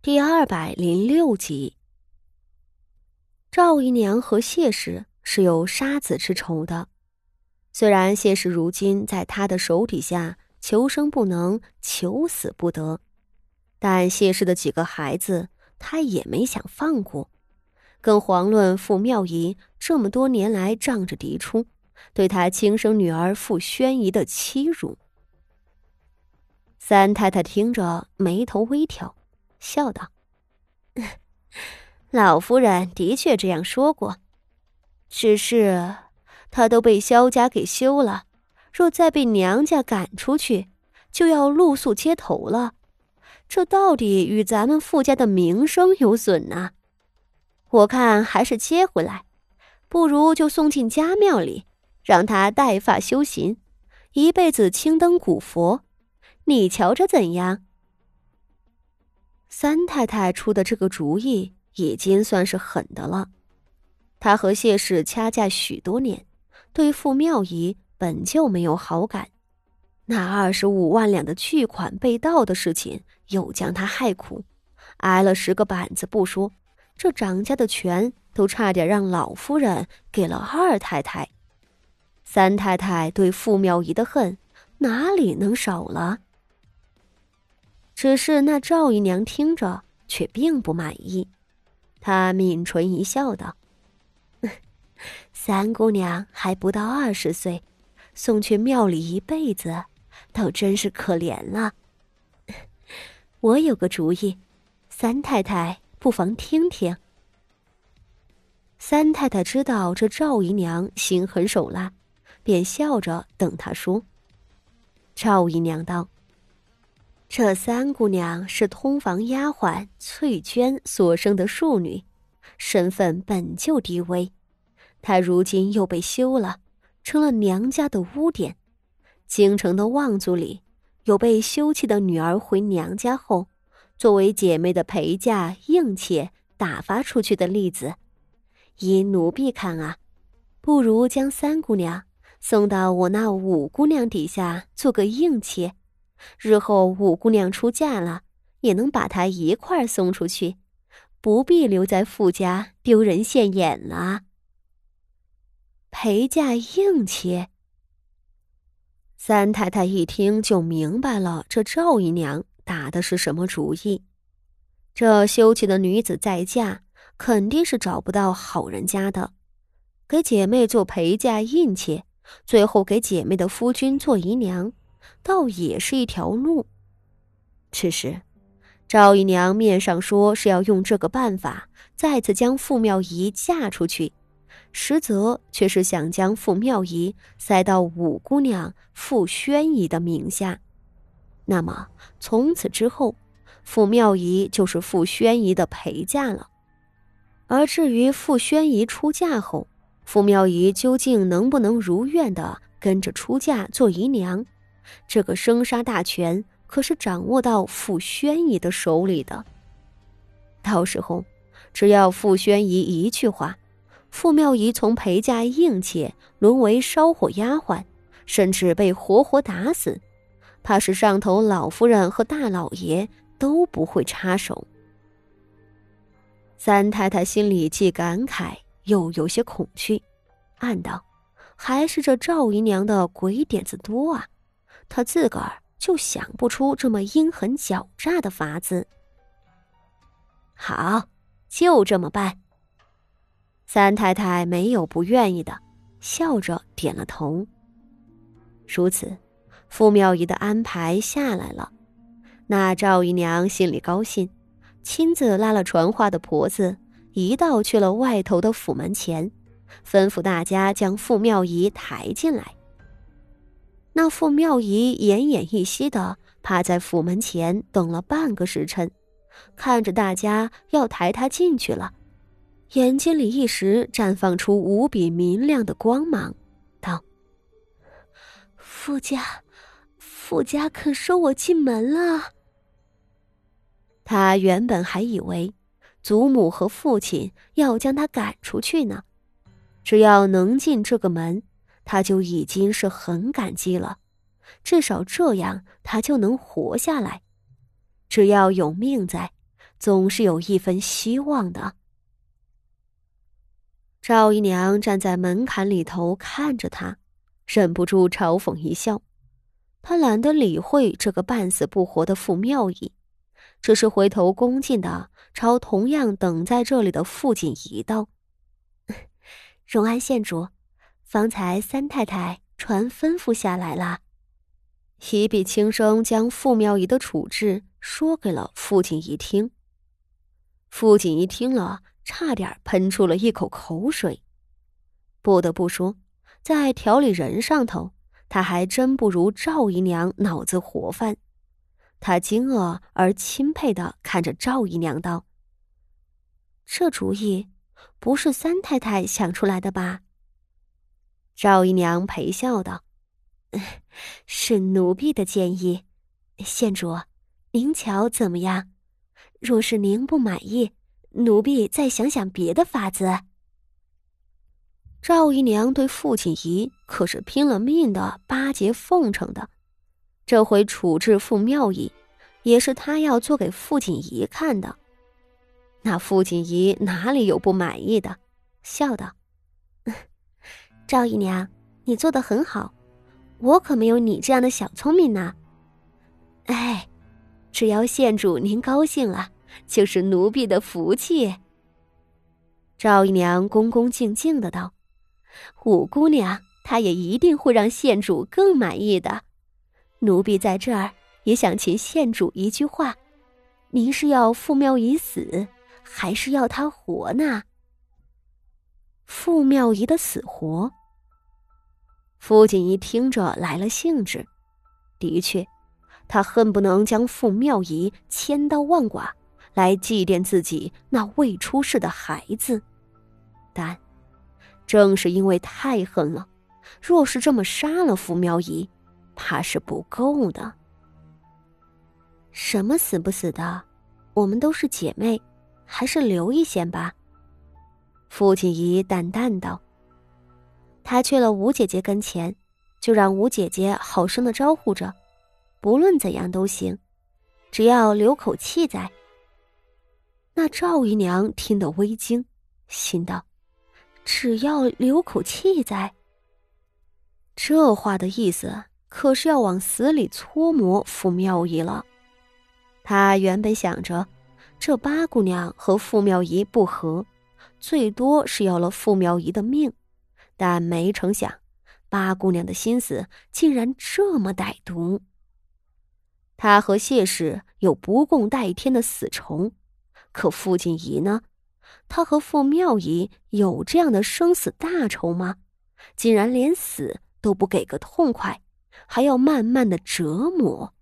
第二百零六集，赵姨娘和谢氏是有杀子之仇的。虽然谢氏如今在他的手底下求生不能，求死不得，但谢氏的几个孩子他也没想放过。更遑论傅妙仪这么多年来仗着嫡出，对他亲生女儿傅宣仪的欺辱。三太太听着，眉头微挑。笑道：“老夫人的确这样说过，只是她都被萧家给休了，若再被娘家赶出去，就要露宿街头了。这到底与咱们傅家的名声有损呐。我看还是接回来，不如就送进家庙里，让她带发修行，一辈子青灯古佛。你瞧着怎样？”三太太出的这个主意已经算是狠的了。她和谢氏掐架许多年，对傅妙仪本就没有好感。那二十五万两的巨款被盗的事情，又将她害苦，挨了十个板子不说，这掌家的权都差点让老夫人给了二太太。三太太对傅妙仪的恨哪里能少了？只是那赵姨娘听着却并不满意，她抿唇一笑，道：“三姑娘还不到二十岁，送去庙里一辈子，倒真是可怜了。我有个主意，三太太不妨听听。”三太太知道这赵姨娘心狠手辣，便笑着等她说。赵姨娘道。这三姑娘是通房丫鬟翠娟所生的庶女，身份本就低微，她如今又被休了，成了娘家的污点。京城的望族里有被休弃的女儿回娘家后，作为姐妹的陪嫁应妾打发出去的例子。依奴婢看啊，不如将三姑娘送到我那五姑娘底下做个应妾。日后五姑娘出嫁了，也能把她一块送出去，不必留在傅家丢人现眼了。陪嫁应妾。三太太一听就明白了，这赵姨娘打的是什么主意？这休妻的女子再嫁，肯定是找不到好人家的，给姐妹做陪嫁应妾，最后给姐妹的夫君做姨娘。倒也是一条路，此时赵姨娘面上说是要用这个办法再次将傅妙仪嫁出去，实则却是想将傅妙仪塞到五姑娘傅宣仪的名下。那么从此之后，傅妙仪就是傅宣仪的陪嫁了。而至于傅宣仪出嫁后，傅妙仪究竟能不能如愿的跟着出嫁做姨娘？这个生杀大权可是掌握到傅宣仪的手里的。到时候，只要傅宣仪一句话，傅妙仪从陪嫁应妾沦为烧火丫鬟，甚至被活活打死，怕是上头老夫人和大老爷都不会插手。三太太心里既感慨又有些恐惧，暗道：“还是这赵姨娘的鬼点子多啊！”他自个儿就想不出这么阴狠狡诈的法子。好，就这么办。三太太没有不愿意的，笑着点了头。如此，傅妙仪的安排下来了。那赵姨娘心里高兴，亲自拉了传话的婆子，一道去了外头的府门前，吩咐大家将傅妙仪抬进来。那傅妙仪奄奄一息的趴在府门前等了半个时辰，看着大家要抬他进去了，眼睛里一时绽放出无比明亮的光芒，道：“傅家，傅家肯收我进门了。”他原本还以为祖母和父亲要将他赶出去呢，只要能进这个门。他就已经是很感激了，至少这样他就能活下来。只要有命在，总是有一分希望的。赵姨娘站在门槛里头看着他，忍不住嘲讽一笑。她懒得理会这个半死不活的傅妙仪，只是回头恭敬的朝同样等在这里的父亲一道：“ 荣安县主，方才三太太传吩咐下来了。”一笔轻声将傅妙仪的处置说给了傅锦仪听。傅锦仪听了，差点喷出了一口口水。不得不说，在调理人上头，他还真不如赵姨娘脑子活泛。他惊愕而钦佩的看着赵姨娘道：“这主意不是三太太想出来的吧？”赵姨娘陪笑道。是奴婢的建议，县主，您瞧怎么样？若是您不满意，奴婢再想想别的法子。赵姨娘对傅锦仪可是拼了命的巴结奉承的，这回处置傅妙仪，也是她要做给傅锦仪看的。那傅锦仪哪里有不满意的？笑道：“赵姨娘，你做的很好。”我可没有你这样的小聪明呢。哎，只要县主您高兴了，就是奴婢的福气。赵姨娘恭恭敬敬的道：“五姑娘，她也一定会让县主更满意的。奴婢在这儿也想请县主一句话：您是要傅妙仪死，还是要她活呢？”傅妙仪的死活。傅锦仪听着来了兴致，的确，他恨不能将傅妙仪千刀万剐，来祭奠自己那未出世的孩子。但，正是因为太恨了，若是这么杀了傅妙仪，怕是不够的。什么死不死的，我们都是姐妹，还是留一线吧。傅锦仪淡淡道。他去了吴姐姐跟前，就让吴姐姐好生的招呼着，不论怎样都行，只要留口气在。那赵姨娘听得微惊，心道：“只要留口气在。”这话的意思可是要往死里搓磨傅妙仪了。她原本想着，这八姑娘和傅妙仪不和，最多是要了傅妙仪的命。但没成想，八姑娘的心思竟然这么歹毒。她和谢氏有不共戴天的死仇，可傅锦仪呢？她和傅妙仪有这样的生死大仇吗？竟然连死都不给个痛快，还要慢慢的折磨。